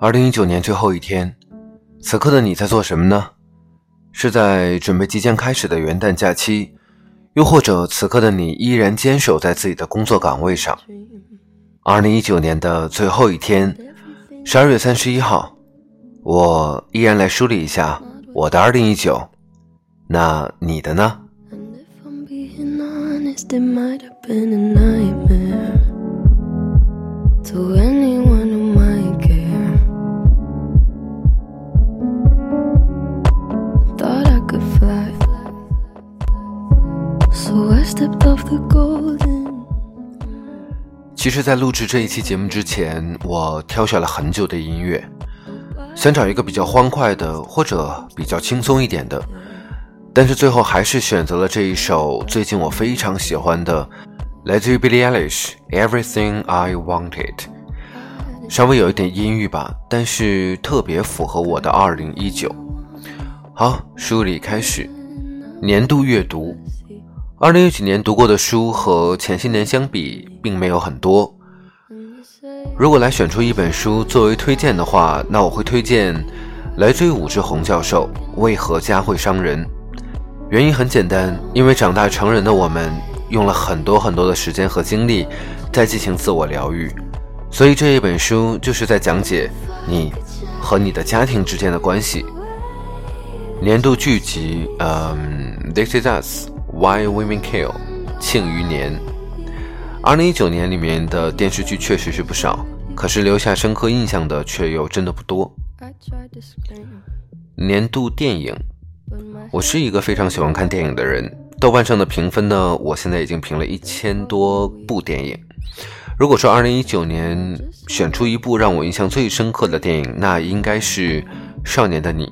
二零一九年最后一天，此刻的你在做什么呢？是在准备即将开始的元旦假期，又或者此刻的你依然坚守在自己的工作岗位上？二零一九年的最后一天，十二月三十一号，我依然来梳理一下我的二零一九。那你的呢？其实，在录制这一期节目之前，我挑选了很久的音乐，想找一个比较欢快的，或者比较轻松一点的，但是最后还是选择了这一首最近我非常喜欢的，来自于 Billie Eilish《Everything I Wanted》，稍微有一点阴郁吧，但是特别符合我的二零一九。好，梳理开始，年度阅读。二零一九年读过的书和前些年相比，并没有很多。如果来选出一本书作为推荐的话，那我会推荐来自于武志红教授《为何家会伤人》。原因很简单，因为长大成人的我们用了很多很多的时间和精力在进行自我疗愈，所以这一本书就是在讲解你和你的家庭之间的关系。年度剧集，嗯，《This Is Us》。Why Women Kill，庆余年。二零一九年里面的电视剧确实是不少，可是留下深刻印象的却又真的不多。年度电影，我是一个非常喜欢看电影的人。豆瓣上的评分呢，我现在已经评了一千多部电影。如果说二零一九年选出一部让我印象最深刻的电影，那应该是《少年的你》。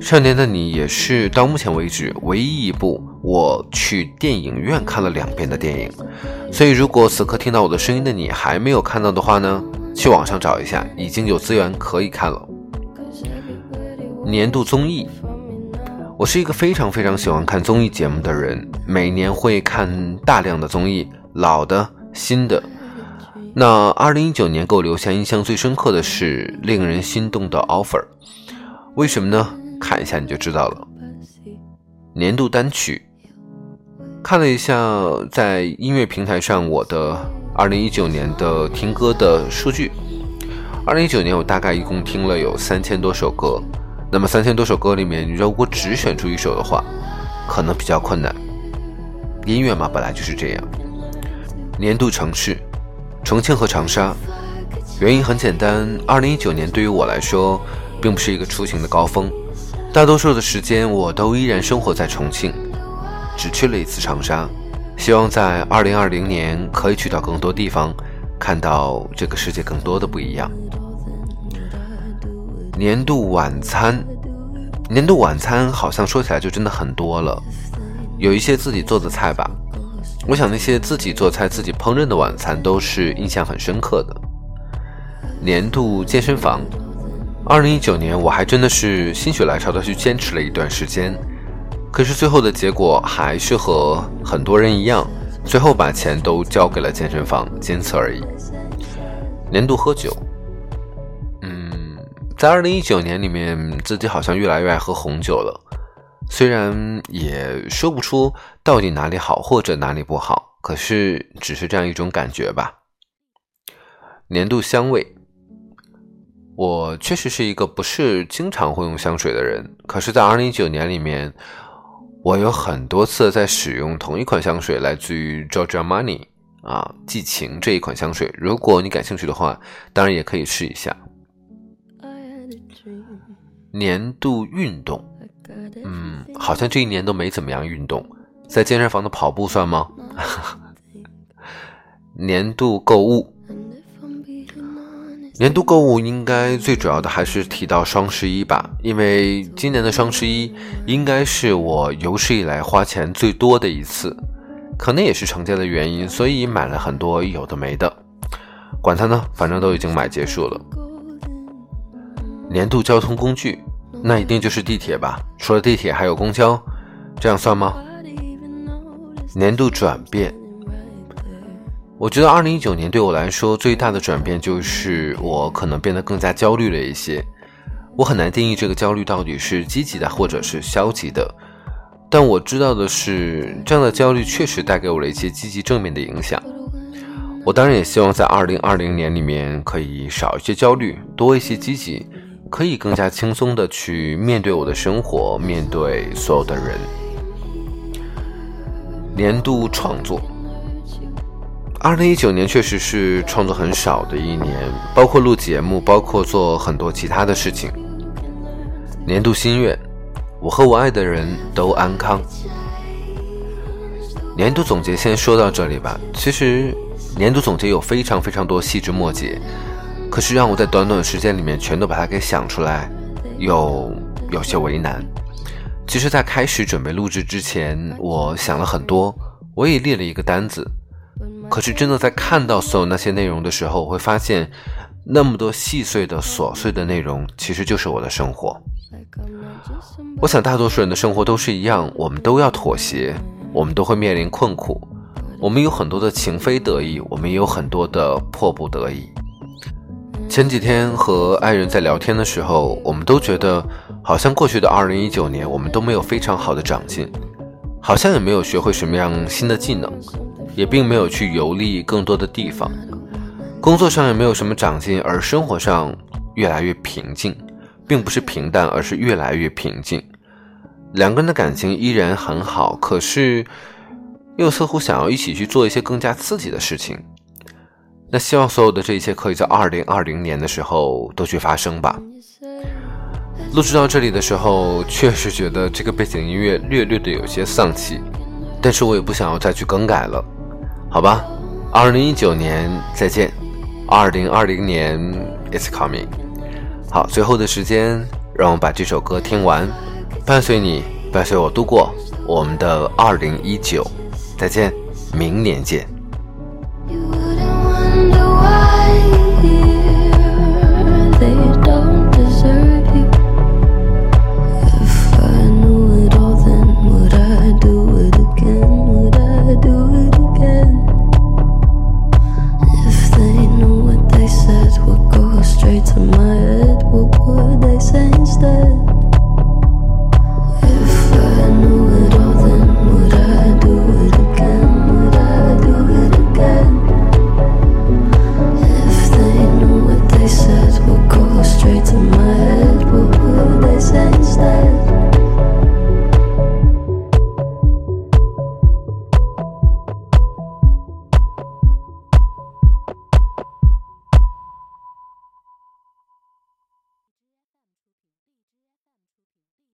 少年的你也是到目前为止唯一一部我去电影院看了两遍的电影，所以如果此刻听到我的声音的你还没有看到的话呢，去网上找一下，已经有资源可以看了。年度综艺，我是一个非常非常喜欢看综艺节目的人，每年会看大量的综艺，老的、新的。那二零一九年给我留下印象最深刻的是令人心动的 offer，为什么呢？看一下你就知道了。年度单曲，看了一下在音乐平台上我的二零一九年的听歌的数据。二零一九年我大概一共听了有三千多首歌，那么三千多首歌里面，如果只选出一首的话，可能比较困难。音乐嘛，本来就是这样。年度城市，重庆和长沙。原因很简单，二零一九年对于我来说，并不是一个出行的高峰。大多数的时间，我都依然生活在重庆，只去了一次长沙。希望在二零二零年可以去到更多地方，看到这个世界更多的不一样。年度晚餐，年度晚餐好像说起来就真的很多了，有一些自己做的菜吧。我想那些自己做菜、自己烹饪的晚餐都是印象很深刻的。年度健身房。二零一九年，我还真的是心血来潮的去坚持了一段时间，可是最后的结果还是和很多人一样，最后把钱都交给了健身房，仅此而已。年度喝酒，在二零一九年里面，自己好像越来越爱喝红酒了，虽然也说不出到底哪里好或者哪里不好，可是只是这样一种感觉吧。年度香味。我确实是一个不是经常会用香水的人，可是，在二零一九年里面，我有很多次在使用同一款香水，来自于 Giorgio Armani 啊，寄情这一款香水。如果你感兴趣的话，当然也可以试一下。年度运动，嗯，好像这一年都没怎么样运动，在健身房的跑步算吗？年度购物。年度购物应该最主要的还是提到双十一吧，因为今年的双十一应该是我有史以来花钱最多的一次，可能也是成家的原因，所以买了很多有的没的。管它呢，反正都已经买结束了。年度交通工具，那一定就是地铁吧？除了地铁还有公交，这样算吗？年度转变，我觉得二零一九年对我来说最大的转变就是我可能变得更加焦虑了一些。我很难定义这个焦虑到底是积极的或者是消极的，但我知道的是，这样的焦虑确实带给我了一些积极正面的影响。我当然也希望在二零二零年里面可以少一些焦虑，多一些积极，可以更加轻松的去面对我的生活，面对所有的人。年度创作，二零一九年确实是创作很少的一年，包括录节目，包括做很多其他的事情。年度心愿，我和我爱的人都安康。年度总结先说到这里吧。其实年度总结有非常非常多细枝末节，可是让我在短短的时间里面全都把它给想出来，又有些为难。其实，在开始准备录制之前，我想了很多，我也列了一个单子。可是，真的在看到所有那些内容的时候，我会发现，那么多细碎的琐碎的内容，其实就是我的生活。我想，大多数人的生活都是一样，我们都要妥协，我们都会面临困苦，我们有很多的情非得已，我们也有很多的迫不得已。前几天和爱人在聊天的时候，我们都觉得，好像过去的二零一九年，我们都没有非常好的长进，好像也没有学会什么样新的技能，也并没有去游历更多的地方，工作上也没有什么长进，而生活上越来越平静。并不是平淡，而是越来越平静。两个人的感情依然很好，可是又似乎想要一起去做一些更加刺激的事情。那希望所有的这一切可以在二零二零年的时候都去发生吧。录制到这里的时候，确实觉得这个背景音乐略略的有些丧气，但是我也不想要再去更改了，好吧。二零一九年再见，二零二零年 It's coming。好，最后的时间，让我们把这首歌听完，伴随你，伴随我度过我们的二零一九，再见，明年见。